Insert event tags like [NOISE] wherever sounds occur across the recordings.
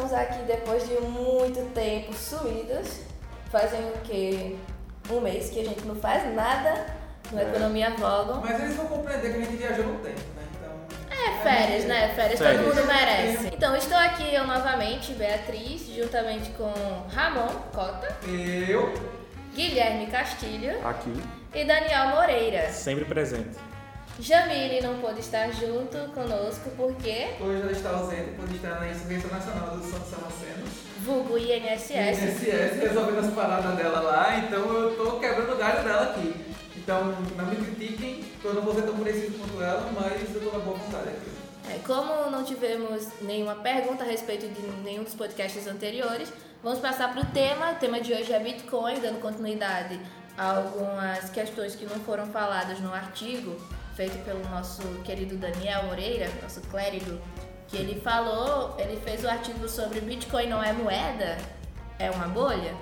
estamos aqui depois de muito tempo suídas. Fazem o quê? Um mês que a gente não faz nada no É. Economia Vogon. Mas eles vão compreender que a gente viajou no tempo, né? Então. É férias, né? Férias, todo Férias. mundo merece. Então, estou aqui eu novamente, Beatriz, juntamente com Ramon Cota, Eu. Guilherme Castilho Aqui, e Daniel Moreira. sempre presente. Jamile não pôde estar junto conosco porque, Hoje ela está ausente por estar na Insurgência Nacional dos Santos Samacenos. vulgo INSS, INSS resolvendo as paradas dela lá, então eu tô quebrando o galho dela aqui. Então, não me critiquem, que eu não vou ser tão parecido quanto ela, mas eu tô na boa vontade aqui. É, como não tivemos nenhuma pergunta a respeito de nenhum dos podcasts anteriores, vamos passar para o tema. O tema de hoje é Bitcoin, dando continuidade a algumas questões que não foram faladas no artigo feito pelo nosso querido Daniel Moreira, nosso clérigo, que ele falou, ele fez o artigo sobre Bitcoin não é moeda, é uma bolha.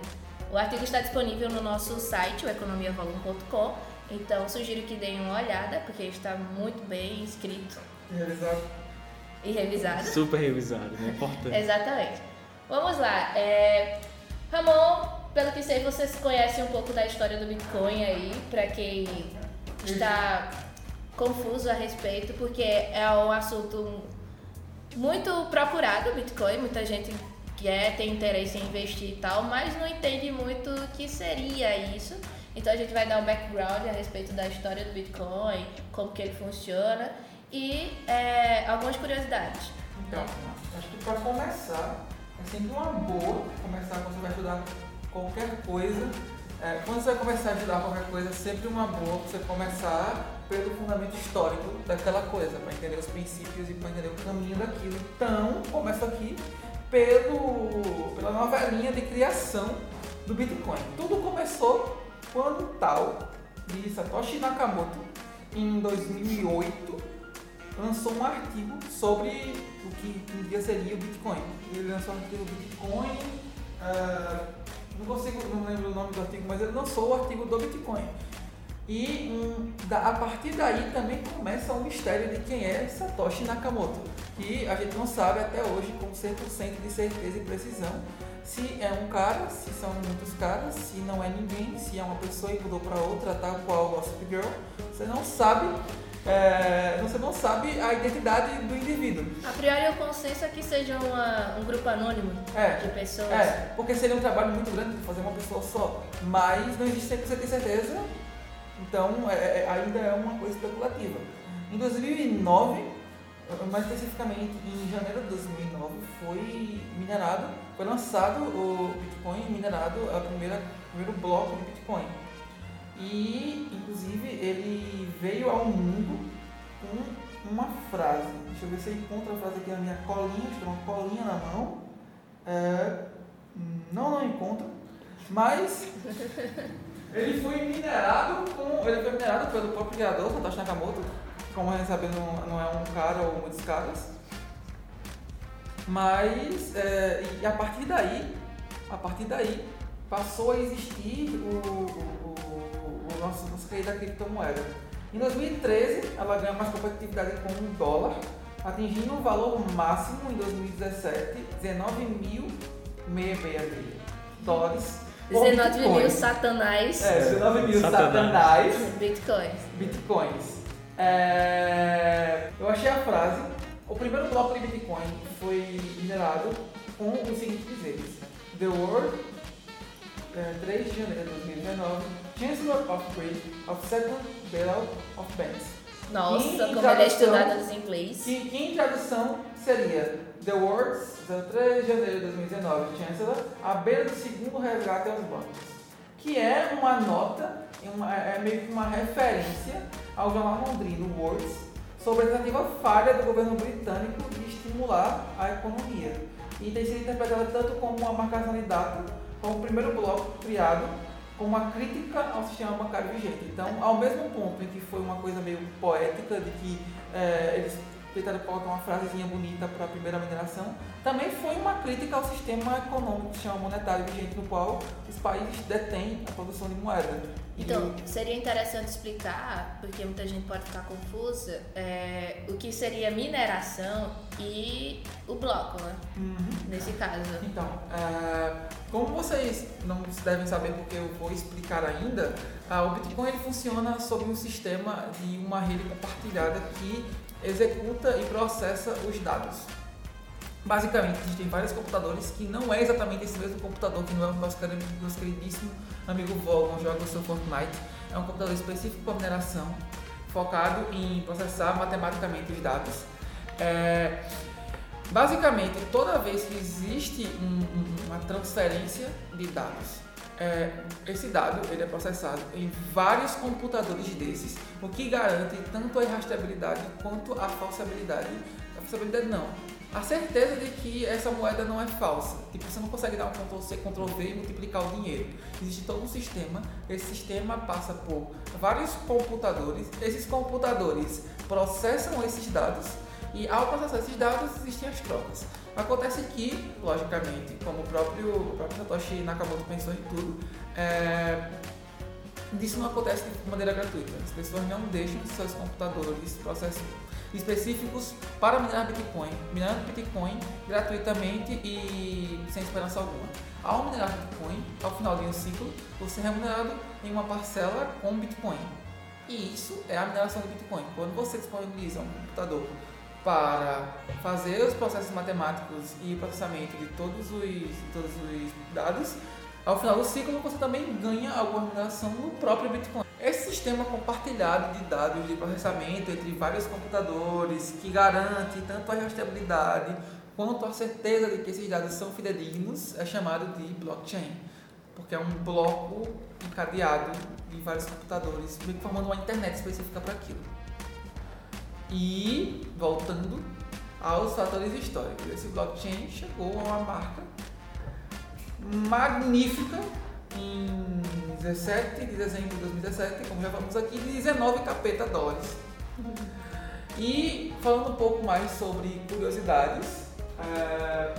O artigo está disponível no nosso site, o economiavolume.com, então sugiro que deem uma olhada, porque está muito bem escrito Realizado. e revisado. Super revisado, né? Importante. Exatamente. Vamos lá. É... Ramon, pelo que sei, vocês conhecem um pouco da história do Bitcoin aí, para quem está confuso a respeito, porque é um assunto muito procurado, Bitcoin. Muita gente quer, tem interesse em investir e tal, mas não entende muito o que seria isso. Então a gente vai dar um background a respeito da história do Bitcoin, como que ele funciona e é, algumas curiosidades. Então, acho que para começar, é sempre uma boa começar quando você vai estudar qualquer coisa. É, quando você vai começar a estudar qualquer coisa, é sempre uma boa você começar pelo fundamento histórico daquela coisa, para entender os princípios e para entender o caminho daquilo. Então, começa aqui pelo, pela novelinha de criação do Bitcoin. Tudo começou quando o tal de Satoshi Nakamoto, em 2008, lançou um artigo sobre o que um dia seria o Bitcoin. Ele lançou um artigo Bitcoin, ah, não consigo, não lembro o nome do artigo, mas ele lançou o artigo do Bitcoin. E hum, da- a partir daí também começa o mistério de quem é Satoshi Nakamoto, que a gente não sabe até hoje com 100% de certeza e precisão se é um cara, se são muitos caras, se não é ninguém, se é uma pessoa e mudou para outra, tal qual Gossip Girl. Você não sabe, é, você não sabe a identidade do indivíduo. A priori, o consenso é que seja uma- um grupo anônimo É, de pessoas. É, porque seria um trabalho muito grande de fazer uma pessoa só, mas não existe 100% de certeza, então é- é- ainda é uma coisa especulativa. Em 2009, mais especificamente em janeiro de 2009, foi minerado, foi lançado o Bitcoin minerado, a primeira, o primeiro bloco de Bitcoin. E, inclusive, ele veio ao mundo com uma frase. Deixa eu ver se eu encontro a frase aqui na minha colinha, estou uma colinha na mão. É, não, não encontro. Mas ele foi minerado com. Ele foi minerado pelo próprio criador, Satoshi Nakamoto. Como a gente sabe, não, não é um cara ou muitos caras. Mas é, e a partir daí, a partir daí, passou a existir o, o, nosso, nossa querida criptomoeda. Em 2013, ela ganha mais competitividade com o dólar, atingindo um valor máximo em 2017, 19.666 dólares. por 19 mil Bitcoin. satanás É, 19 mil Satanás. bitcoins. bitcoins. É, eu achei a frase. O primeiro bloco de Bitcoin foi minerado com os seguintes dizeres: The World, é, 3 de janeiro de 2019, Chancellor of Great of Second Bailout of Banks. Nossa, Em como ele é estudado nos inglês. Que, que em tradução seria The Words, 3 de janeiro de 2019, Chancellor, à beira do segundo resgate aos bancos. Que é uma nota, uma- é meio que uma referência ao jornal londrino Words sobre a tentativa falha do governo britânico de estimular a economia. E tem sido interpretada tanto como uma marcação de data, como o primeiro bloco criado como uma crítica ao sistema bancário vigente. Então, ao mesmo ponto em que foi uma coisa meio poética, de que eh, eles tentaram colocar uma frasezinha bonita para a primeira mineração, também foi uma crítica ao sistema econômico que se chama monetário vigente, no qual os países detêm a produção de moeda. Então, seria interessante explicar, porque muita gente pode ficar confusa, é, o que seria mineração e o bloco, né? Uhum. Nesse caso. Então, é, como vocês não devem saber porque eu vou explicar ainda, o Bitcoin ele funciona sob um sistema de uma rede compartilhada que executa e processa os dados. Basicamente, existem vários computadores que não é exatamente esse mesmo computador que não é o nosso, queridíssimo amigo Volgon joga o seu Fortnite. É um computador específico para mineração, focado em processar matematicamente os dados. É, basicamente, toda vez que existe um, uma transferência de dados, é, esse dado ele é processado em vários computadores desses, o que garante tanto a irrastreabilidade quanto a falsabilidade. A falsabilidade não, a certeza de que essa moeda não é falsa. Tipo, você não consegue dar um Ctrl C, Ctrl V e multiplicar o dinheiro. Existe todo um sistema, esse sistema passa por vários computadores, esses computadores processam esses dados e ao processar esses dados existem as trocas. Acontece que, logicamente, como o próprio, o próprio Satoshi Nakamoto pensou em tudo, é, isso não acontece de maneira gratuita. As pessoas não deixam seus computadores processar específicos para minerar Bitcoin, minerando Bitcoin gratuitamente e sem esperança alguma. Ao minerar Bitcoin, ao final de um ciclo, você é remunerado em uma parcela com Bitcoin. E isso é a mineração do Bitcoin. Quando você disponibiliza um computador para fazer os processos matemáticos e processamento de todos os, todos os dados, ao final do ciclo você também ganha alguma mineração no próprio Bitcoin. Esse sistema compartilhado de dados de processamento entre vários computadores que garante tanto a rastreabilidade quanto a certeza de que esses dados são fidedignos é chamado de blockchain, porque é um bloco encadeado de vários computadores, formando uma internet específica para aquilo. E voltando aos fatores históricos, esse blockchain chegou a uma marca magnífica em 17 de dezembro de 2017, como já falamos aqui, de 19 capeta dólares. E falando um pouco mais sobre curiosidades, é,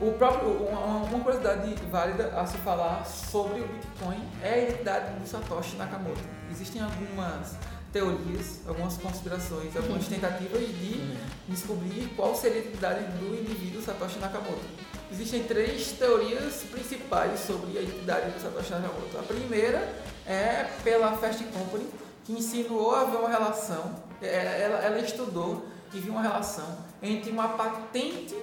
o próprio, uma, curiosidade válida a se falar sobre o Bitcoin é a identidade do Satoshi Nakamoto. Existem algumas teorias, algumas conspirações, algumas tentativas de descobrir qual seria a identidade do indivíduo Satoshi Nakamoto. Existem três teorias principais sobre a identidade do Satoshi Nakamoto. A primeira é pela Fast Company, que insinuou haver uma relação, é, ela, ela estudou e viu uma relação entre uma patente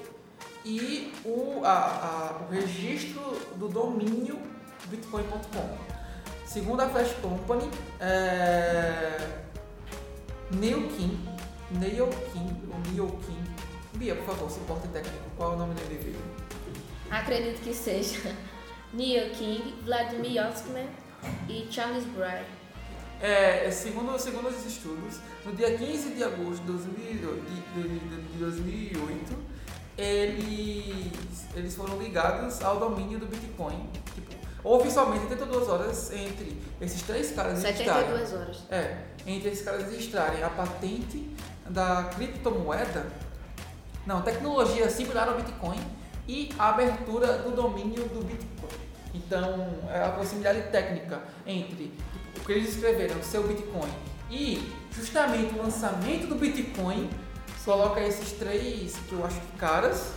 e o, a, a, o registro do domínio bitcoin.com. Segundo a Fast Company, é, Neil King, Neil King, ou Neil King, Bia, por favor, suporte técnico, qual é o nome dele vivo? Acredito que seja [LAUGHS] Neil King, Vladimir Oskman e Charles Bray. É, segundo, segundo os estudos, no dia 15 de agosto de, 2000, de, de, de 2008, eles, eles foram ligados ao domínio do Bitcoin. Tipo, oficialmente 72 horas entre esses três caras 72 horas. É, entre esses caras registrarem a patente da criptomoeda, não, tecnologia similar ao Bitcoin e a abertura do domínio do Bitcoin. Então, é a proximidade técnica entre o que eles escreveram, seu Bitcoin, e justamente o lançamento do Bitcoin coloca esses três, que eu acho que caras,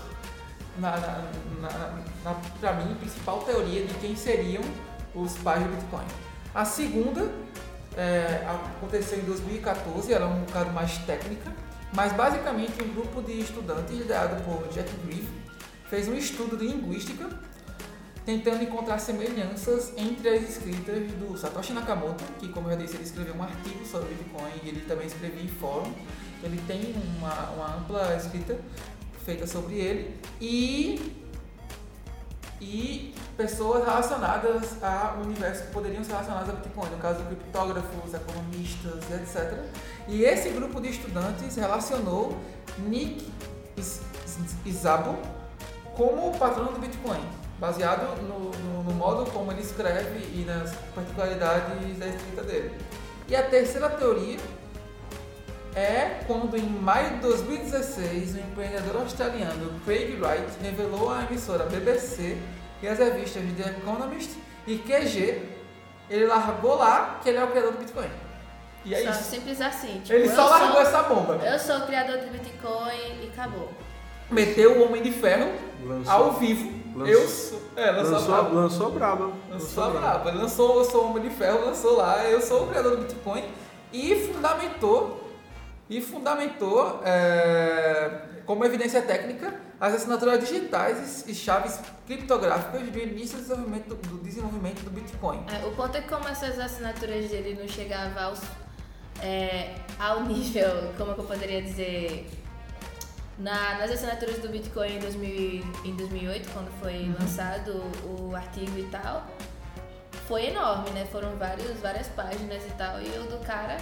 na, na, na, mim, principal teoria de quem seriam os pais do Bitcoin. A segunda é, aconteceu em 2014, ela é um bocado mais técnica, mas basicamente um grupo de estudantes liderado por Jack Griffin fez um estudo de linguística tentando encontrar semelhanças entre as escritas do Satoshi Nakamoto, que como eu já disse, ele escreveu um artigo sobre Bitcoin e ele também escrevia em fórum, ele tem uma, uma ampla escrita feita sobre ele, e, e pessoas relacionadas ao universo que poderiam ser relacionadas a Bitcoin, no caso criptógrafos, economistas, etc. E esse grupo de estudantes relacionou Nick Szabo como o patrono do Bitcoin, baseado no, no, no, modo como ele escreve e nas particularidades da escrita dele. E a terceira teoria é quando, em maio de 2016, o empreendedor australiano Craig Wright revelou à emissora BBC e às revistas The Economist e QG, ele largou lá que ele é o criador do Bitcoin. E é só isso. simples assim. Tipo, Ele só largou sou, essa bomba. Eu sou o criador do Bitcoin e acabou. Meteu o Homem de Ferro Lançou, ao vivo. Lançou- eu sou. É, lançou, lançou, a braba. lançou a braba. Lançou a braba. Ele lançou Eu Sou o Homem de Ferro, lançou lá, eu sou o criador do Bitcoin e fundamentou, e fundamentou é, como evidência técnica as assinaturas digitais e, chaves criptográficas do início do desenvolvimento do, desenvolvimento do Bitcoin. É, o ponto é que como essas assinaturas dele não chegavam aos, é, ao nível, como que eu poderia dizer, na, nas assinaturas do Bitcoin em, 2000, em 2008, quando foi Uhum. lançado o, o artigo e tal, foi enorme, né? Foram vários, várias páginas e tal, e o do cara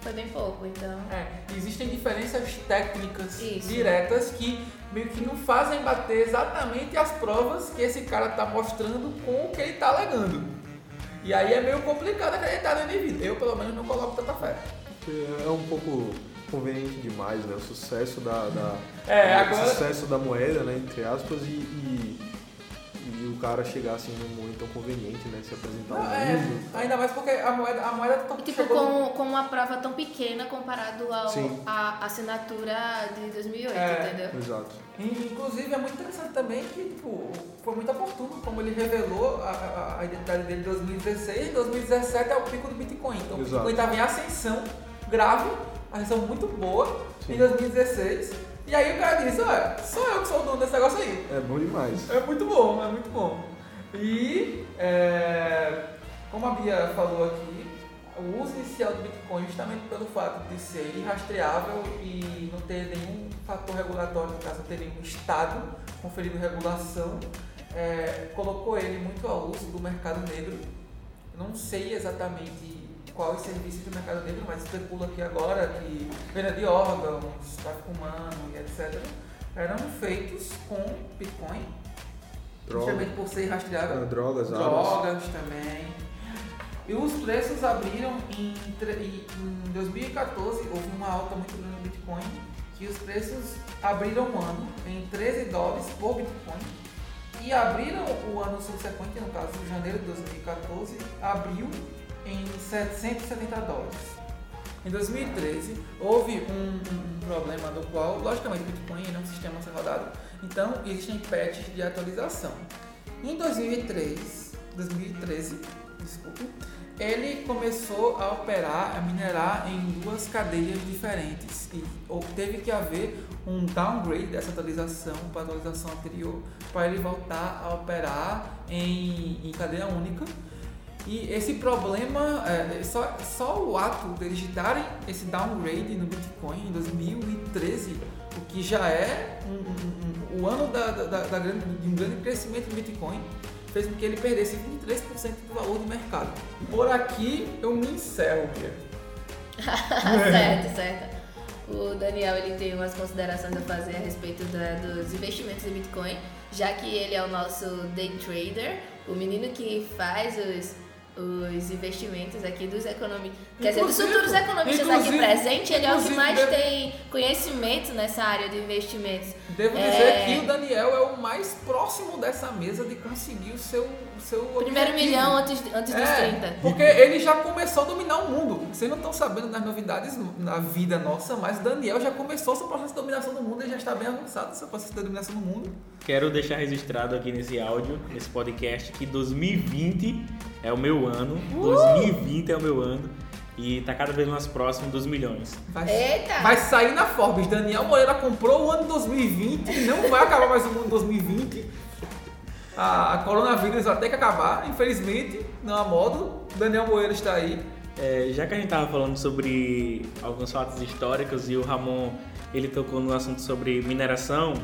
foi bem pouco, então... É, existem diferenças técnicas Isso. diretas que meio que não fazem bater exatamente as provas que esse cara está mostrando com o que ele está alegando. E aí é meio complicado acreditar no indivíduo. Eu, pelo menos, não coloco tanta fé. É um pouco conveniente demais, né? O sucesso da, da- É, o agora- sucesso da moeda, né? Entre aspas, e, e, e o cara chegar assim num momento tão conveniente, né? Se apresentar Não, ao é, mundo. ainda mais porque a moeda, a moeda tá E, tipo, chegou- com, com uma prova tão pequena comparado ao, Sim. à assinatura de 2008, É. Exato. entendeu? E, Inclusive é muito interessante também que tipo, foi muito oportuno como ele revelou a, a- a identidade dele em 2016 em 2017 é o pico do Bitcoin. Então o Exato. Bitcoin estava em ascensão grave, ascensão muito boa Sim. em 2016. E aí o cara disse, olha, sou eu que sou o dono desse negócio aí. É bom demais. É muito bom, é muito bom. E é, como a Bia falou aqui, o uso inicial do Bitcoin, justamente pelo fato de ser irrastreável e não ter nenhum fator regulatório, no caso, não ter nenhum Estado conferindo regulação, é, colocou ele muito ao uso do mercado negro. Não sei exatamente qual os serviços do mercado negro, mas especulo aqui agora que venda de órgãos, tráfico humano e etc. eram feitos com Bitcoin, Droga, justamente por ser rastreável. ah, drogas. Drogas também. E os preços abriram em, em 2014, houve uma alta muito grande no Bitcoin, que os preços abriram o ano em 13 dólares por Bitcoin. E abriram o ano subsequente, no caso janeiro de 2014, abriu em 770 dólares. Em 2013, houve um, um problema do qual, logicamente, o Bitcoin é um sistema ser rodado, então existem patches de atualização. Em 2003, 2013, desculpe, ele começou a operar, a minerar em duas cadeias diferentes e teve que haver um downgrade dessa atualização para a atualização anterior para ele voltar a operar em, em cadeia única. E esse problema, é, só, só o ato deles digitarem esse downgrade no Bitcoin em 2013, o que já é um, um- um- o ano da- da- da grande- de um grande crescimento do Bitcoin, fez com que ele perdesse 23% do valor do mercado. Por aqui eu me encerro, Bia. [LAUGHS] certo, certo. O Daniel ele tem umas considerações a fazer a respeito da- dos investimentos em Bitcoin, já que ele é o nosso day trader, o menino que faz os, os investimentos aqui dos economistas. Quer dizer, dos futuros economistas aqui presentes, ele é o que mais deve- tem conhecimento nessa área de investimentos. Devo É. dizer que o Daniel é o mais próximo dessa mesa de conseguir o seu, o seu Primeiro objetivo. milhão antes, antes dos É, 30. porque ele já começou a dominar o mundo. Vocês não estão sabendo das novidades na vida nossa, mas o Daniel já começou seu processo de dominação do mundo, ele já está bem avançado seu processo de dominação do mundo. Quero deixar registrado aqui nesse áudio, nesse podcast, que 2020 é o meu ano. 2020 é o meu ano. E tá cada vez mais próximo dos milhões. Vai, Eita! vai sair na Forbes. Daniel Moreira comprou o ano 2020, não vai acabar mais o mundo 2020. A, a coronavírus vai ter que acabar, infelizmente, não há modo. Daniel Moreira está aí. É, já que a gente tava falando sobre alguns fatos históricos e o Ramon ele tocou no assunto sobre mineração,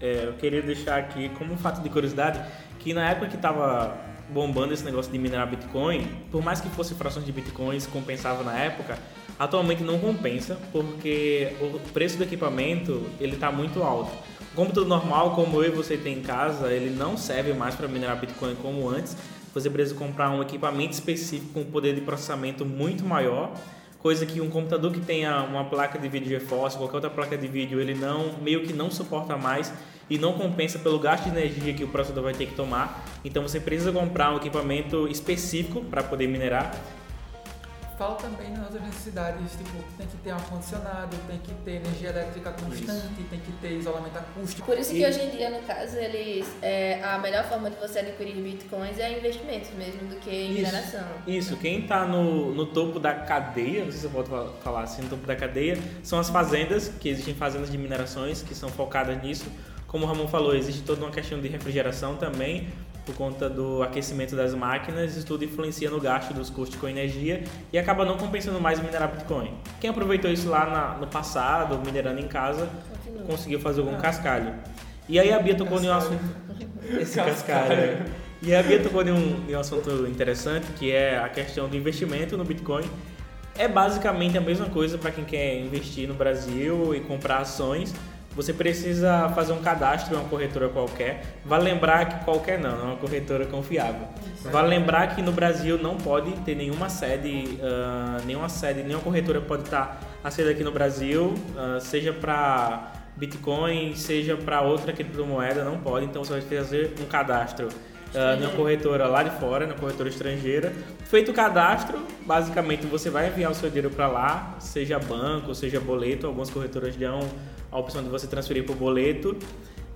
é, eu queria deixar aqui como um fato de curiosidade que na época que tava bombando esse negócio de minerar Bitcoin, por mais que fosse frações de Bitcoins compensava na época, atualmente não compensa porque o preço do equipamento ele tá muito alto. O computador normal, como eu e você tem em casa, ele não serve mais para minerar Bitcoin como antes. Você precisa comprar um equipamento específico com poder de processamento muito maior coisa que um computador que tenha uma placa de vídeo GeForce, qualquer outra placa de vídeo, ele não meio que não suporta mais e não compensa pelo gasto de energia que o processador vai ter que tomar. Então você precisa comprar um equipamento específico para poder minerar fala também nas outras necessidades, tipo, tem que ter ar condicionado, tem que ter energia elétrica constante, isso. tem que ter isolamento acústico. Por isso que e... hoje em dia, no caso, eles é, a melhor forma de você adquirir bitcoins é investimentos mesmo do que em mineração. Isso, quem está no, no topo da cadeia, não sei se eu posso falar assim, no topo da cadeia, são as fazendas, que existem fazendas de minerações que são focadas nisso. Como o Ramon falou, existe toda uma questão de refrigeração também, por conta do aquecimento das máquinas, isso tudo influencia no gasto dos custos com energia e acaba não compensando mais minerar Bitcoin. Quem aproveitou isso lá na, no passado, minerando em casa, Continua. conseguiu fazer algum ah. cascalho. E aí a Bia tocou em um assunto. [LAUGHS] Esse cascalho. E a Bia tocou em um, em um assunto interessante, que é a questão do investimento no Bitcoin. É basicamente a mesma coisa para quem quer investir no Brasil e comprar ações você precisa fazer um cadastro em uma corretora qualquer. Vale lembrar que qualquer não, é uma corretora confiável. Vale lembrar que no Brasil não pode ter nenhuma sede, uh, nenhuma sede, nenhuma corretora pode estar a sede aqui no Brasil, uh, seja para Bitcoin, seja para outra criptomoeda, não pode. Então você vai fazer um cadastro uh, numa corretora lá de fora, na corretora estrangeira. Feito o cadastro, basicamente você vai enviar o seu dinheiro para lá, seja banco, seja boleto, algumas corretoras dão a opção de você transferir por boleto.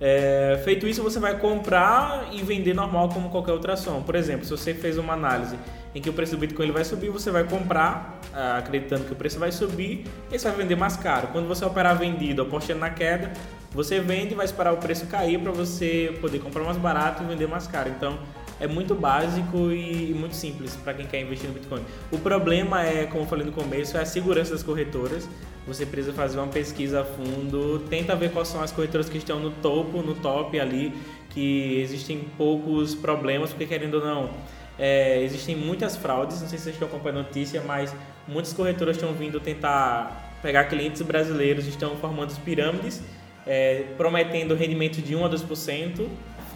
É, feito isso, você vai comprar e vender normal como qualquer outra ação. Por exemplo, se você fez uma análise em que o preço do Bitcoin ele vai subir, você vai comprar ah, acreditando que o preço vai subir e você vai vender mais caro. Quando você operar vendido apostando na queda, você vende e vai esperar o preço cair para você poder comprar mais barato e vender mais caro. Então, é muito básico e muito simples para quem quer investir no Bitcoin. O problema é, como eu falei no começo, é a segurança das corretoras. Você precisa fazer uma pesquisa a fundo, tenta ver quais são as corretoras que estão no topo, no top ali, que existem poucos problemas, porque querendo ou não, é, existem muitas fraudes. Não sei se vocês estão acompanhando a notícia, mas muitas corretoras estão vindo tentar pegar clientes brasileiros, estão formando pirâmides, é, prometendo rendimento de 1 a 2%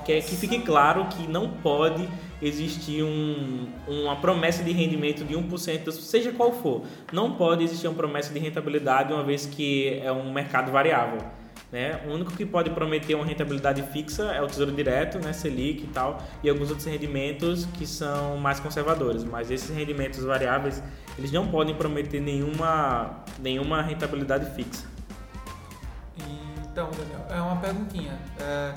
que, é, que fique claro que não pode existir um, uma promessa de rendimento de 1%, seja qual for. Não pode existir uma promessa de rentabilidade, uma vez que é um mercado variável. Né? O único que pode prometer uma rentabilidade fixa é o Tesouro Direto, né? Selic e tal, e alguns outros rendimentos que são mais conservadores. Mas esses rendimentos variáveis, eles não podem prometer nenhuma, nenhuma rentabilidade fixa. Então, Daniel, é uma perguntinha. É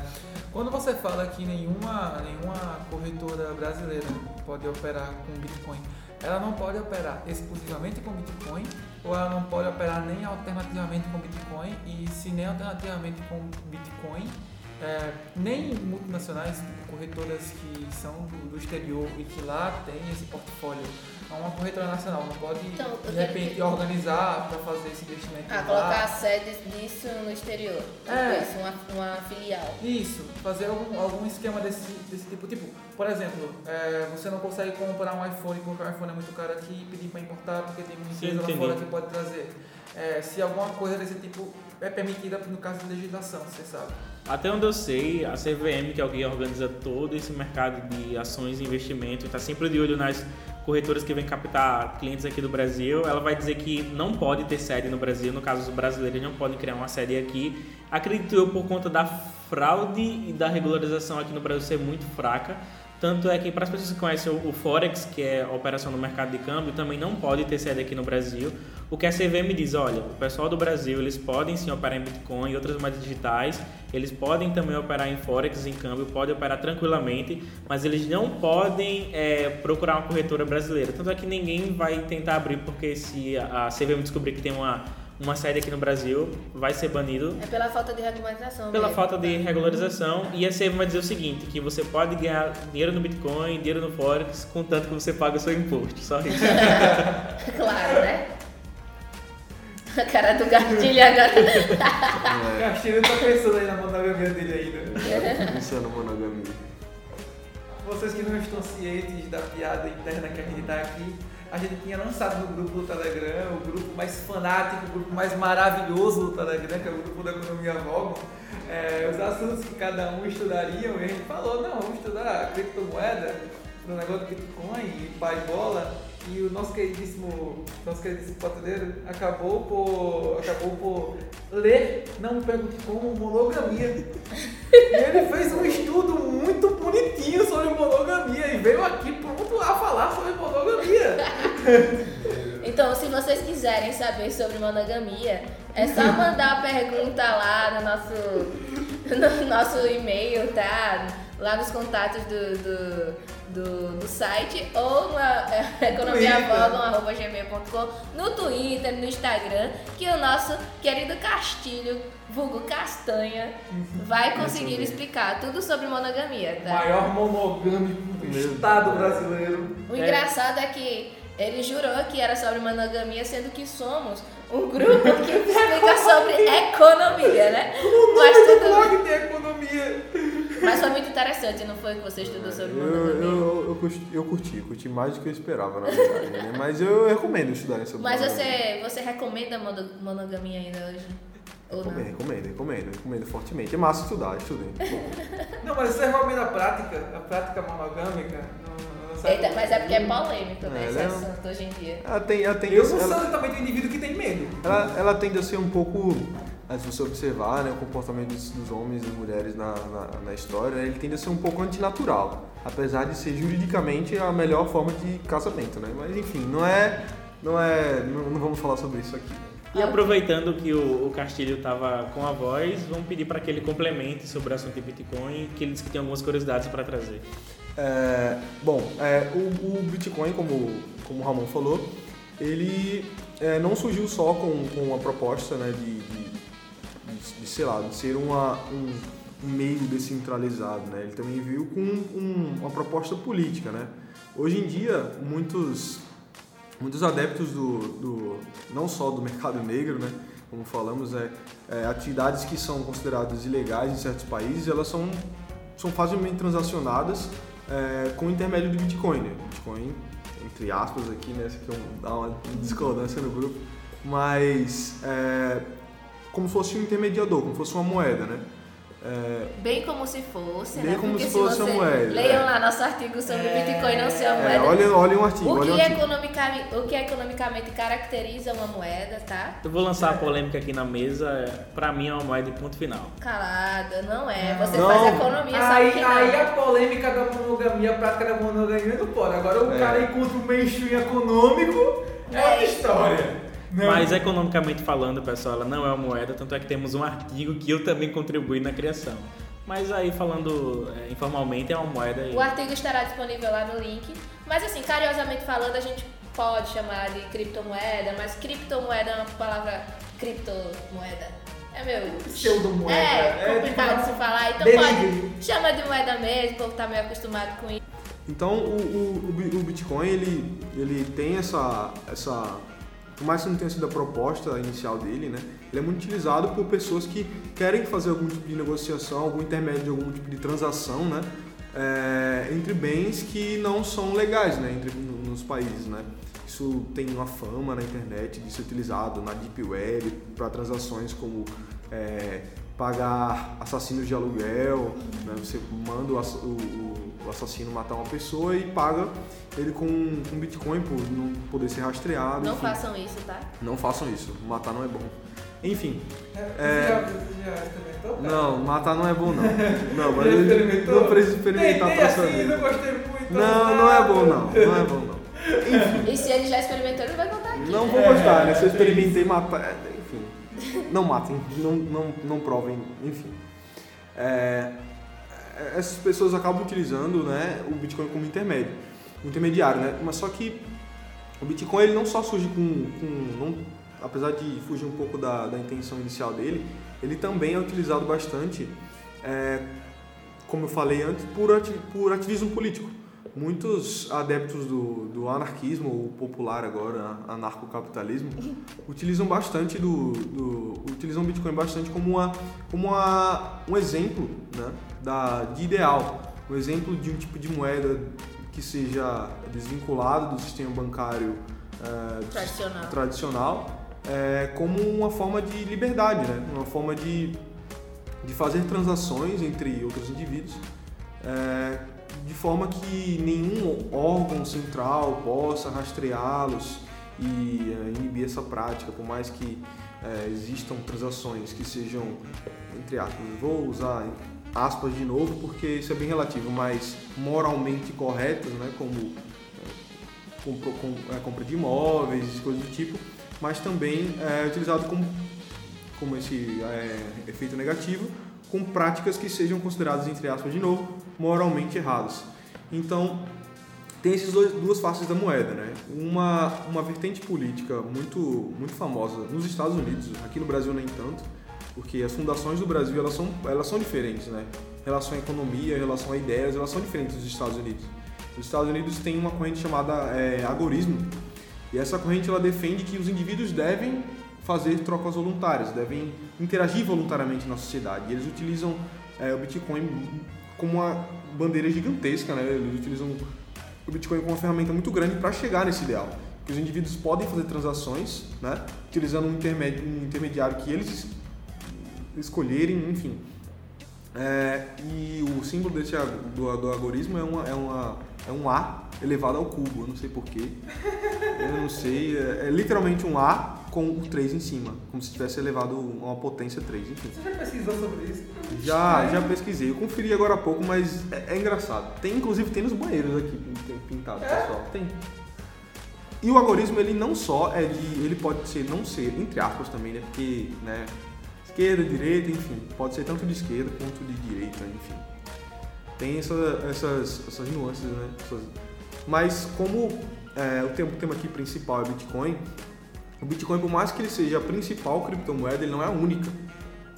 quando você fala que nenhuma, nenhuma corretora brasileira pode operar com Bitcoin, ela não pode operar exclusivamente com Bitcoin ou ela não pode operar nem alternativamente com Bitcoin? E se nem alternativamente com Bitcoin, é, nem multinacionais, corretoras que são do, do exterior e que lá tem esse portfólio uma corretora nacional, não pode então, de repente que... organizar para fazer esse investimento. Ah, colocar a sede disso no exterior. Tipo é. Isso, uma, uma filial. Isso, fazer algum, algum esquema desse, desse tipo. Tipo, por exemplo, é, você não consegue comprar um iPhone porque o iPhone é muito caro aqui e pedir para importar porque tem uma empresa lá fora que pode trazer. É, se alguma coisa desse tipo é permitida no caso de legislação, você sabe. Até onde eu sei, a CVM, que é alguém que organiza todo esse mercado de ações e investimento, está sempre de olho nas corretoras que vêm captar clientes aqui do Brasil, ela vai dizer que não pode ter sede no Brasil, no caso os brasileiros não podem criar uma sede aqui. Acredito eu por conta da fraude e da regularização aqui no Brasil ser muito fraca. Tanto é que para as pessoas que conhecem o Forex, que é a operação no mercado de câmbio, também não pode ter sede aqui no Brasil. O que a CVM diz, olha, o pessoal do Brasil, eles podem sim operar em Bitcoin e outras moedas digitais, eles podem também operar em Forex, em câmbio, podem operar tranquilamente, mas eles não podem é, procurar uma corretora brasileira. Tanto é que ninguém vai tentar abrir, porque se a CVM descobrir que tem uma uma sede aqui no Brasil vai ser banido. É pela falta de regularização. Pela mesmo. falta de regularização. E a SEB vai dizer o seguinte, que você pode ganhar dinheiro no Bitcoin, dinheiro no Forex, contanto que você paga o seu imposto. Só isso. [LAUGHS] claro, né? A cara do Gastilho agora. É. Gastilho tá pensando aí na monogamia dele ainda. [LAUGHS] Pensando monogamia. Vocês que não estão cientes da piada interna que a gente tá aqui, a gente tinha lançado no grupo do Telegram, o grupo mais fanático, o grupo mais maravilhoso do Telegram, que é o grupo da Economia Vogon, é, os assuntos que cada um estudaria, e a gente falou, não, vamos estudar criptomoeda, no negócio do Bitcoin e pai bola. E o nosso queridíssimo, nosso queridíssimo patrulheiro acabou por, acabou por ler, não pergunte como, monogamia. E ele fez um estudo muito bonitinho sobre monogamia e veio aqui pronto a falar sobre monogamia. [LAUGHS] Então, se vocês quiserem saber sobre monogamia, é só [LAUGHS] mandar a pergunta lá no nosso, [LAUGHS] no nosso e-mail, tá? Lá nos contatos do, do, do, do site ou na é, [LAUGHS] economiavogon.gmail.com, no Twitter, no Instagram, que o nosso querido Castilho, vulgo Castanha, vai conseguir explicar tudo sobre monogamia, O tá? maior monogâmico do Estado brasileiro. O engraçado é que ele jurou que era sobre monogamia, sendo que somos um grupo que explica sobre economia, né? Mas, O tudo, blog tem economia. mas foi muito interessante, não foi que você estudou sobre Eu, monogamia? eu, eu, curti, eu curti, curti mais do que eu esperava, na verdade. né? Mas eu recomendo estudar sobre Mas monogamia. você, você recomenda mono- monogamia ainda hoje? Ou não? Recomendo, recomendo, recomendo, recomendo fortemente. É massa estudar, estudem. Não, mas você recomenda a prática, a prática monogâmica? Sabe? Eita, mas é porque é polêmico, né? É, Esse é um- assunto hoje em dia. Ela tem, ela tem Eu ela, sou exatamente o indivíduo que tem medo. ela, ela tende a ser um pouco, eh, se você observar né, o comportamento dos, dos homens e mulheres na, na, na história, né, ele tende a ser um pouco antinatural. Apesar de ser juridicamente a melhor forma de casamento, né? Mas enfim, não é. Não é. Não, não vamos falar sobre isso aqui. né? E aproveitando que o, o Castilho estava com a voz, vamos pedir para que ele complemente sobre o assunto de Bitcoin, que ele disse que tem algumas curiosidades para trazer. É, bom, é, o, o Bitcoin, como, como o Ramon falou, ele é, não surgiu só com, com a proposta né, de, de, de, de, sei lá, de ser uma, um, meio descentralizado. Né? Ele também veio com um- uma proposta política. Né? Hoje em dia, muitos, muitos adeptos do, do não só do mercado negro, né? como falamos, é, é, atividades que são consideradas ilegais em certos países, elas são, são facilmente transacionadas é, com o intermédio do Bitcoin. Né? Bitcoin, entre aspas aqui, né? Isso aqui é dá uma discordância no grupo, mas é, como se fosse um intermediador, como se fosse uma moeda, né? É, Bem como se fosse, Bem né? como Porque se se fosse você uma moeda, leiam é. lá nosso artigo sobre É. Bitcoin não ser uma é, moeda. olha, olha um artigo. O olha um que, artigo. economicamente, o que economicamente caracteriza uma moeda, tá? Eu vou lançar a polêmica aqui na mesa, para mim é uma moeda de ponto final. Calada, não é. Você Não. faz economia, sabe Aí, que não. aí a polêmica da monogamia, a prática da monogamia não pode. Agora o É. cara encontra um mainstream econômico, é outra história. Não. Mas economicamente falando, pessoal, ela não é uma moeda, tanto é que temos um artigo que eu também contribuí na criação. Mas aí falando é, informalmente é uma moeda e O artigo estará disponível lá no link. Mas assim, carinhosamente falando, a gente pode chamar de criptomoeda, mas criptomoeda é uma palavra criptomoeda. É meu. Pseudomoeda. É, É, complicado tipo, de se falar. Então delivery. pode. Chama de moeda mesmo, o povo tá meio acostumado com isso. Então o, o, o Bitcoin ele, ele tem essa, essa. Por mais que não tenha sido a proposta inicial dele, né? Ele é muito utilizado por pessoas que querem fazer algum tipo de negociação, algum intermédio de algum tipo de transação, né? É, entre bens que não são legais, né? Entre, no- nos países, né? Isso tem uma fama na internet de ser utilizado na Deep Web para transações como é, pagar assassinos de aluguel, né? você manda o, o- o- assassino matar uma pessoa e paga ele com, com Bitcoin por não poder ser rastreado. Não enfim. façam isso, tá? Não façam isso, matar não é bom. Enfim, É, É. Já, já experimentou? cara? não, matar não é bom não. [LAUGHS] Não, mas experimentou? não preciso experimentar Tentei pra assim, saber. não gostei muito. Não, não é bom não, não é bom não. E se ele já experimentou, ele vai contar aqui. Não vou gostar, né? Se eu experimentei matar, é, enfim. Não matem, não, não, não provem, enfim. É, essas pessoas acabam utilizando né, o Bitcoin como intermédio, intermediário, né? Mas só que o Bitcoin ele não só surge com, com não- apesar de fugir um pouco da, da intenção inicial dele, ele também é utilizado bastante, é, como eu falei antes, por, ati- por ativismo político. Muitos adeptos do, do anarquismo, ou popular agora, anarcocapitalismo, [LAUGHS] utilizam bastante do, do utilizam o Bitcoin bastante como, uma, como uma, um exemplo né, da, de ideal, um exemplo de um tipo de moeda que seja desvinculado do sistema bancário do Tradicional. tradicional é, como uma forma de liberdade, né? uma forma de, de fazer transações entre outros indivíduos é, de forma que nenhum órgão central possa rastreá-los e é, inibir essa prática, por mais que é, existam transações que sejam, entre aspas, vou usar aspas de novo porque isso é bem relativo, mas moralmente corretas, né, como é, compra, com, é, compra de imóveis coisas do tipo, mas também é utilizado como, como esse efeito negativo com práticas que sejam consideradas, entre aspas, de novo, moralmente erradas. Então, tem essas duas faces da moeda, né? Uma, uma vertente política muito, muito famosa nos Estados Unidos, aqui no Brasil nem tanto, porque as fundações do Brasil elas são, elas são diferentes, né? Em relação à economia, em relação a ideias, elas são diferentes dos Estados Unidos. Os Estados Unidos têm uma corrente chamada é, agorismo, e essa corrente ela defende que os indivíduos devem fazer trocas voluntárias, devem interagir voluntariamente na sociedade. E eles utilizam é, o Bitcoin como uma bandeira gigantesca, né? Eles utilizam o Bitcoin como uma ferramenta muito grande para chegar nesse ideal. Que os indivíduos podem fazer transações, né? Utilizando um, um intermediário que eles escolherem, enfim. É, e o símbolo desse, do, do algoritmo é, uma, é, uma, é um A elevado ao cubo, eu não sei porquê. Eu não sei. É, é literalmente um A com o 3 em cima, como se tivesse elevado uma potência 3, enfim. Você já pesquisou sobre isso? Já, já pesquisei. Eu conferi agora há pouco, mas é, é engraçado. Tem, inclusive, tem nos banheiros aqui pintado, é? pessoal. Tem. E o algoritmo, ele não só é de. Ele pode ser, não ser, entre aspas também, né? Porque, né? Esquerda, direita, enfim. Pode ser tanto de esquerda quanto de direita, enfim. Tem essa, essas, essas nuances, né? Essas... Mas como é, o tema aqui principal é Bitcoin, o Bitcoin, por mais que ele seja a principal criptomoeda, ele não é a única.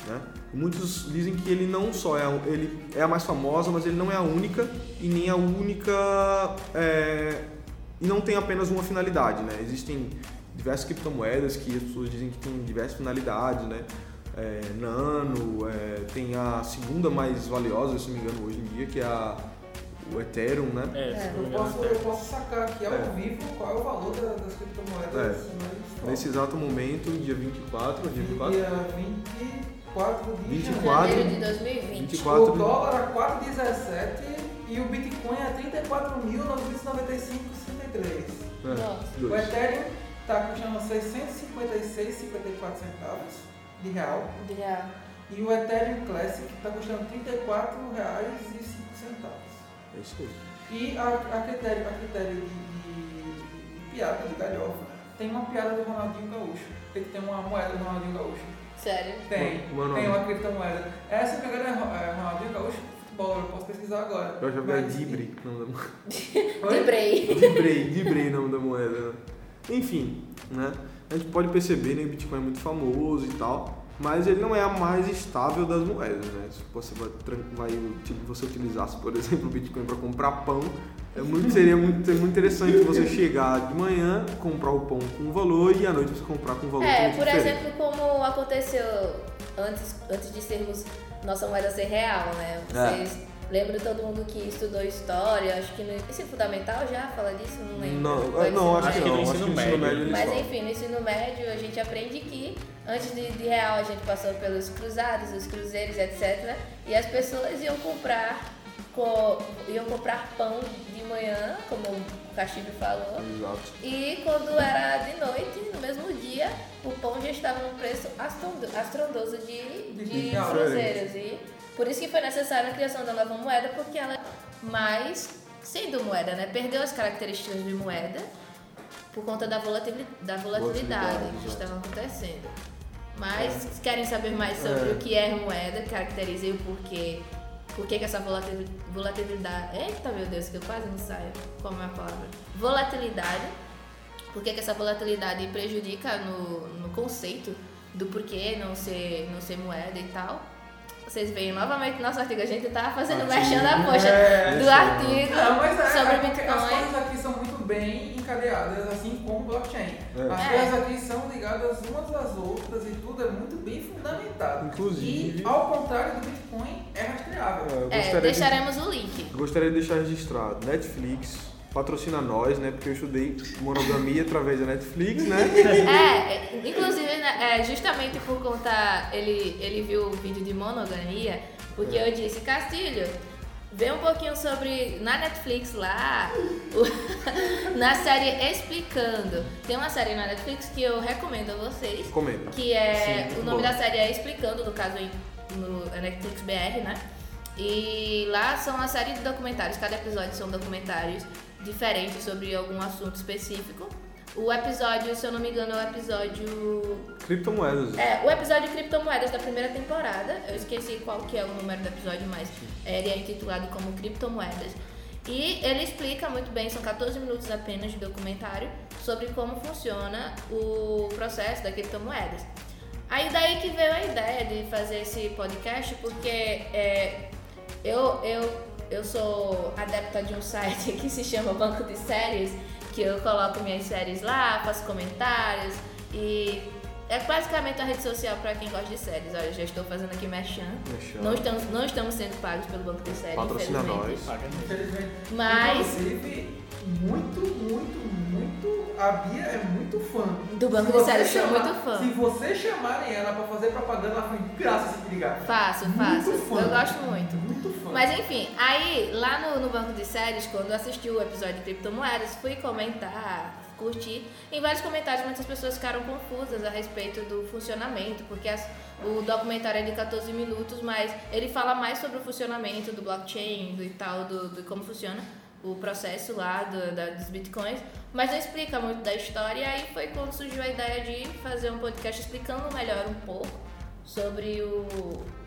Né? Muitos dizem que ele não só é, ele é a mais famosa, mas ele não é a única e nem a única é, e não tem apenas uma finalidade. Né? Existem diversas criptomoedas que as pessoas dizem que tem diversas finalidades, né? É, Nano, é, tem a segunda mais valiosa, se não me engano, hoje em dia, que é a o Ethereum, né? É, é eu, posso, eu posso sacar aqui ao é. vivo qual é o valor das criptomoedas. É. Nesse exato momento, dia 24, dia 24? Dia 24 de 24, janeiro de 2020. 24 o dólar a 4,17 e o Bitcoin a 34.995,63. É. O Ethereum está custando 656,54 centavos de real. De real. E o Ethereum Classic está custando R$ 34,05 centavos. É isso aí. E a, a critério, a critério de, de, de, piada, de galhofa, tem uma piada do Ronaldinho Gaúcho. Tem que ter uma moeda do Ronaldinho Gaúcho. Sério? Tem. Uma, tem uma criptomoeda. Essa pegada é, é Ronaldinho Gaúcho futebol, eu posso pesquisar agora. Eu já vi a Dibre, nome da moeda. Dibrei. Dibrei, Dibrei, nome da moeda. Enfim, né? A gente pode perceber, né? O Bitcoin é muito famoso e tal mas ele não é a mais estável das moedas, né? Se você vai, vai você utilizasse, por [LAUGHS] exemplo, o Bitcoin para comprar pão, é muito, seria muito, seria muito interessante você chegar de manhã, comprar o pão com um valor e à noite você comprar com um valor É, por diferente. exemplo, como aconteceu antes, antes de sermos nossa moeda ser real, né? É. Vocês é. Lembro todo mundo que estudou história, acho que no ensino fundamental já fala disso, não lembro. Não, é, não acho, que não, acho que no ensino médio. Mas enfim, no ensino médio a gente aprende que antes de, de real a gente passou pelos cruzados, os cruzeiros, etc. E as pessoas iam comprar iam comprar pão de manhã, como o Castilho falou. Exato. E quando era de noite, no mesmo dia, o pão já estava num preço astrondoso de, de, de cruzeiros. E por isso que foi necessária a criação da nova moeda, porque ela é mais sendo moeda, né? Perdeu as características de moeda por conta da volatilidade, da volatilidade que estava acontecendo. Mas é. querem saber mais sobre é. o que é moeda, caracteriza e o porquê. Por que, que essa volatilidade. Eita meu Deus, que eu quase não saio. Como é a palavra? Volatilidade. Por que, que essa volatilidade prejudica no, no conceito do porquê não ser, não ser moeda e tal vocês veem novamente nosso artigo. A gente tá fazendo mexendo a poxa é, do artigo mas é, sobre é Bitcoin. As coisas aqui são muito bem encadeadas, assim como blockchain. É. As coisas aqui são ligadas umas às outras e tudo é muito bem fundamentado. Inclusive. E ao contrário do Bitcoin, é rastreável. É, deixaremos de, o link. Gostaria de deixar registrado Netflix patrocina nós, né? Porque eu estudei monogamia através da Netflix, né? [LAUGHS] É, inclusive, né, é, justamente por conta. Ele, ele viu o vídeo de monogamia, porque é. eu disse, Castilho, ver um pouquinho sobre na Netflix lá, o- [LAUGHS] na série Explicando. Tem uma série na Netflix que eu recomendo a vocês, Comenta. que é Sim, o nome boa. da série é Explicando, no caso em- no é Netflix BR, né? E lá são uma série de documentários, cada episódio são documentários diferentes sobre algum assunto específico. O episódio, se eu não me engano, é o episódio Criptomoedas. é, o episódio de criptomoedas da primeira temporada, eu esqueci qual que é o número do episódio, mas ele é intitulado como Criptomoedas. E ele explica muito bem, são 14 minutos apenas de documentário, sobre como funciona o processo da criptomoedas. Aí daí que veio a ideia de fazer esse podcast, porque é, eu, eu, eu sou adepta de um site [LAUGHS] que se chama Banco de Séries, que eu coloco minhas séries lá, faço comentários e é basicamente uma rede social para quem gosta de séries. Olha, já estou fazendo aqui merchan. Merchan. Não estamos, não estamos sendo pagos pelo Banco de Séries, Patrocina infelizmente. nós. Infelizmente. Mas Inclusive, muito, muito, muito. A Bia é muito fã. Do Banco você Séries, sou muito fã. Se você chamarem ela pra fazer propaganda, ela foi graça se ligar. faço, Muito faço. fã. Eu gosto muito. Muito fã. Mas enfim, aí lá no, no banco de séries, quando eu assisti o episódio de criptomoedas, fui comentar, curtir. Em vários comentários, muitas pessoas ficaram confusas a respeito do funcionamento, porque as- o documentário é de 14 minutos, mas ele fala mais sobre o funcionamento do blockchain do e tal, do, do como funciona o processo lá do, da, dos bitcoins, mas não explica muito da história. E aí foi quando surgiu a ideia de fazer um podcast explicando melhor um pouco sobre o,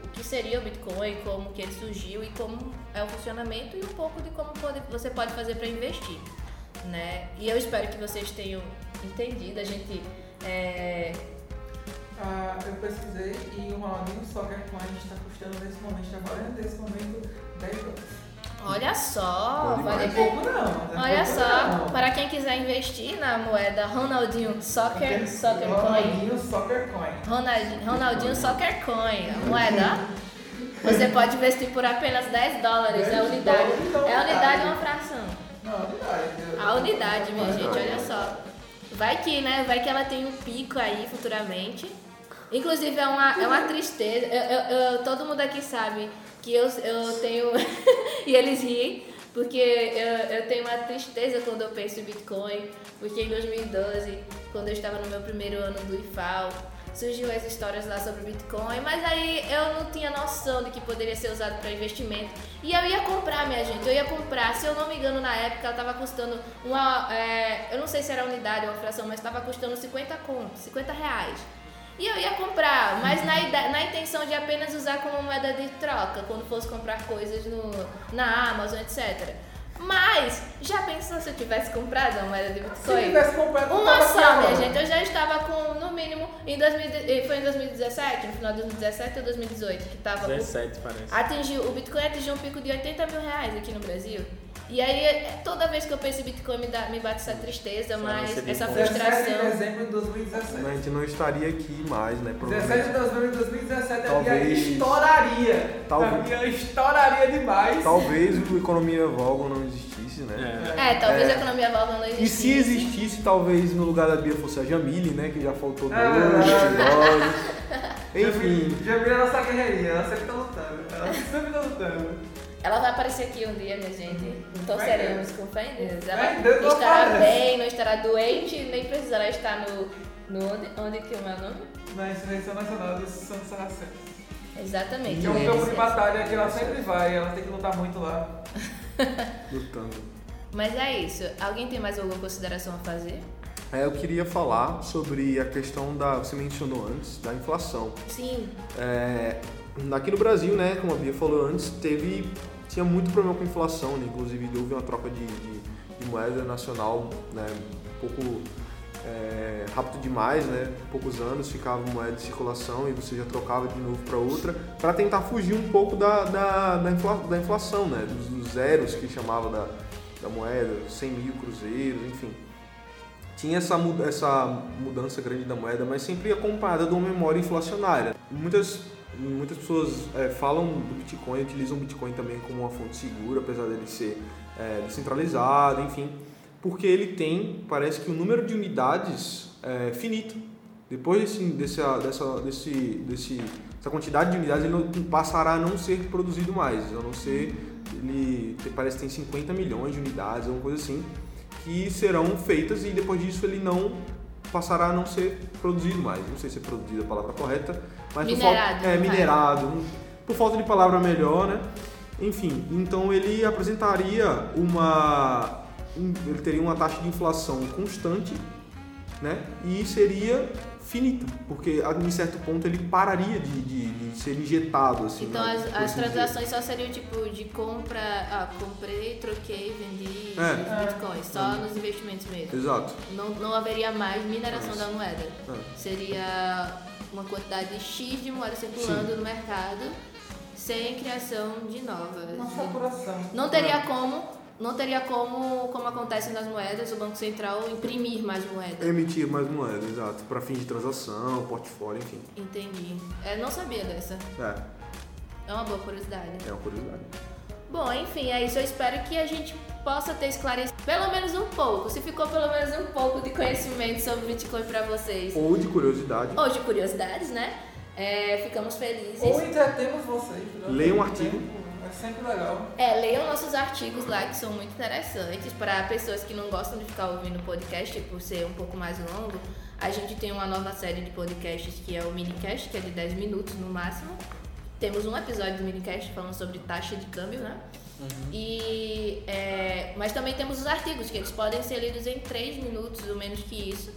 o que seria o Bitcoin, como que ele surgiu e como é o funcionamento e um pouco de como pode- você pode fazer para investir, né? E eu espero que vocês tenham entendido. A gente é, Ah, eu pesquisei e o Ronaldinho Soccer Coin está custando nesse momento, agora nesse momento, 10 dólares. Olha só, vale Não é pouco não. é Olha só, para quem quiser investir na moeda Ronaldinho Soccer, Soccer Coin, Ronaldinho Soccer Coin. Ronaldinho, Ronaldinho Soccer Coin, a [LAUGHS] moeda. Você pode investir por apenas 10 dólares, é a 10 unidade. então, É a unidade ou uma fração? Não, a unidade. A unidade, minha gente, olha só. Vai que, né? Vai que ela tem um pico aí futuramente. Inclusive, é uma, é uma tristeza. Eu, eu- eu- todo mundo aqui sabe que eu, eu tenho. [LAUGHS] e eles riem, porque eu, eu tenho uma tristeza quando eu penso em Bitcoin. Porque em 2012, quando eu estava no meu primeiro ano do IFAL, surgiu as histórias lá sobre Bitcoin, mas aí eu não tinha noção de que poderia ser usado para investimento. E eu ia comprar, minha gente, eu ia comprar. Se eu não me engano, na época ela estava custando uma. é, eu não sei se era unidade ou fração, mas estava custando 50 contos, 50 reais. E eu ia comprar, mas na, na intenção de apenas usar como moeda de troca, quando fosse comprar coisas no, na Amazon, etc. Mas, já pensou se eu tivesse comprado uma moeda de Se Bitcoin? tivesse comprado, Uma só, minha agora. gente. Eu já estava com, no mínimo, em 2000, e- foi em 2017, no final de 2017 ou 2018, que tava. o- 17, parece. Atingiu, o Bitcoin atingiu um pico de 80 mil reais aqui no Brasil. E aí, é- toda vez que eu penso em Bitcoin, me, dá, me bate essa tristeza, mas você essa de 17 de frustração. dezembro de 2017. A gente não estaria aqui mais, né? 17 Provavelmente. de dezembro de 2017 a Talvez- Bia estouraria. Talvez- A estouraria demais. Talvez o Economia Vogon não existisse, né? É. É, talvez É. a economia volta não E existisse. se existisse, talvez no lugar da Bia fosse a Jamile, né? Que já faltou dois Ah. episódios. Enfim, Já vira a nossa guerreirinha, ela sempre tá lutando. Ela sempre tá lutando. Ela vai aparecer aqui um dia, minha gente. Torceremos com fé em Deus. Ela Deus, não estará bem, não estará doente, nem precisará estar no. no onde, onde que é o meu nome? Na Insurreição Nacional dos Santos Sarracenos. Exatamente. É um né? campo de batalha que ela sempre vai, ela tem que lutar muito lá. [LAUGHS] lutando. Mas é isso. Alguém tem mais alguma consideração a fazer? É, eu queria falar sobre a questão da. Você mencionou antes, da inflação. Sim. É, aqui no Brasil, né, como a Bia falou antes, teve tinha muito problema com inflação, né? inclusive houve uma troca de, de, de moeda nacional, né, um pouco é, rápido demais, né? Poucos anos ficava moeda de circulação e você já trocava de novo para outra, para tentar fugir um pouco da, da, da, infla, da inflação, né? Dos, dos zeros que chamava da, da moeda, 100 mil cruzeiros, enfim tinha essa, essa mudança grande da moeda, mas sempre acompanhada de uma memória inflacionária. Muitas, muitas pessoas é, falam do Bitcoin, utilizam o Bitcoin também como uma fonte segura, apesar dele ser é, descentralizado, enfim, porque ele tem, parece que o número de unidades é finito. Depois desse, dessa, desse, desse, essa quantidade de unidades, ele não, passará a não ser produzido mais, a não ser ele parece que tem 50 milhões de unidades, alguma coisa assim, que serão feitas e depois disso ele não passará a não ser produzido mais. Não sei se é produzido a palavra correta, mas por Minerado, falta, é caso. minerado, por falta de palavra melhor, né? Enfim, então ele apresentaria uma um- ele teria uma taxa de inflação constante, né? E seria finita, porque a- em certo ponto ele pararia de, de- de ser injetado assim. Então né? as, as dizer. transações só seriam tipo de compra, ah, comprei, troquei, vendi É. bitcoins, só nos investimentos mesmo. Exato. Não, não haveria mais mineração da moeda. É. Seria uma quantidade X de moeda circulando no mercado sem criação de novas. Uma saturação. Não teria como, não teria como, como acontece nas moedas, o Banco Central imprimir mais moeda. Emitir mais moeda, exato, para fins de transação, portfólio, enfim. Entendi. É, não sabia dessa. É, É uma boa curiosidade. é uma curiosidade. Bom, enfim, é isso. Eu espero que a gente possa ter esclarecido pelo menos um pouco. Se ficou pelo menos um pouco de conhecimento sobre Bitcoin pra vocês. Ou de curiosidade. Ou de curiosidades, né? É, ficamos felizes. Ou entretemos vocês. durante Leia um artigo. tempo, sempre legal. É, leiam nossos artigos lá que são muito interessantes para pessoas que não gostam de ficar ouvindo podcast por ser um pouco mais longo. A gente tem uma nova série de podcasts que é o Minicast, que é de 10 minutos no máximo. Temos um episódio do Minicast falando sobre taxa de câmbio, né? E, é, mas também temos os artigos, que eles podem ser lidos em 3 minutos ou menos que isso.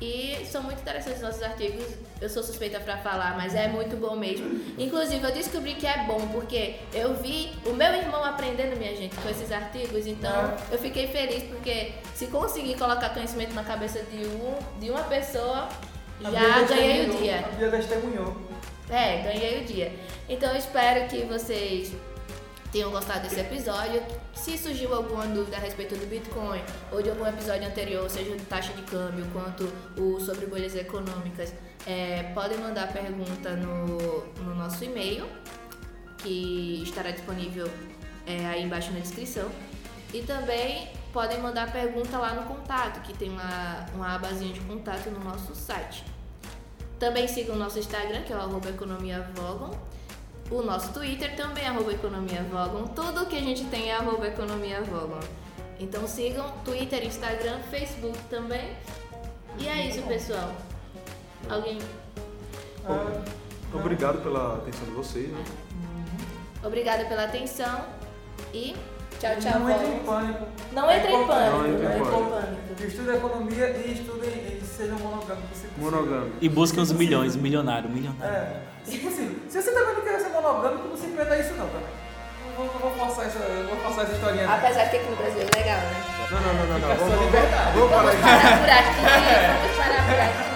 E são muito interessantes os nossos artigos. Eu sou suspeita pra falar, mas é muito bom mesmo. Inclusive, eu descobri que é bom porque eu vi o meu irmão aprendendo, minha gente, com esses artigos. Então, Ah. eu fiquei feliz porque se conseguir colocar conhecimento na cabeça de, um, de uma pessoa, A já ganhei o dia. A Bia testemunhou. É, ganhei o dia. Então eu espero que vocês tenham gostado desse episódio. Se surgiu alguma dúvida a respeito do Bitcoin ou de algum episódio anterior, seja de taxa de câmbio quanto o sobre bolhas econômicas, é, podem mandar pergunta no, no nosso e-mail, que estará disponível é, aí embaixo na descrição. E também podem mandar pergunta lá no contato, que tem uma, uma abazinha de contato no nosso site. Também sigam o nosso Instagram, que é o arroba economiavogon. O nosso Twitter também é arroba economiavogon. Tudo que a gente tem é arroba economiavogon. Então sigam Twitter, Instagram, Facebook também. E é isso, pessoal. Alguém? Obrigado pela atenção de vocês. Né? Obrigada pela atenção e tchau, tchau. Não entre em pânico. Não entre em pânico. Não entre em pânico. pânico. Estude economia e estudem e sejam monogâmicos. se possível. Monogâmico. E busquem os milhões, milionário, milionário. É, se possível. Se você também não quer ser monogâmico, não se prenda a isso não, também. Não vou, não vou forçar essa, não vou forçar essa historinha. Apesar de que aqui no Brasil é legal, né? Não, não, não, não. não. Vamos, liberdade. vamos parar Vamos parar por aqui. Vamos parar por aqui.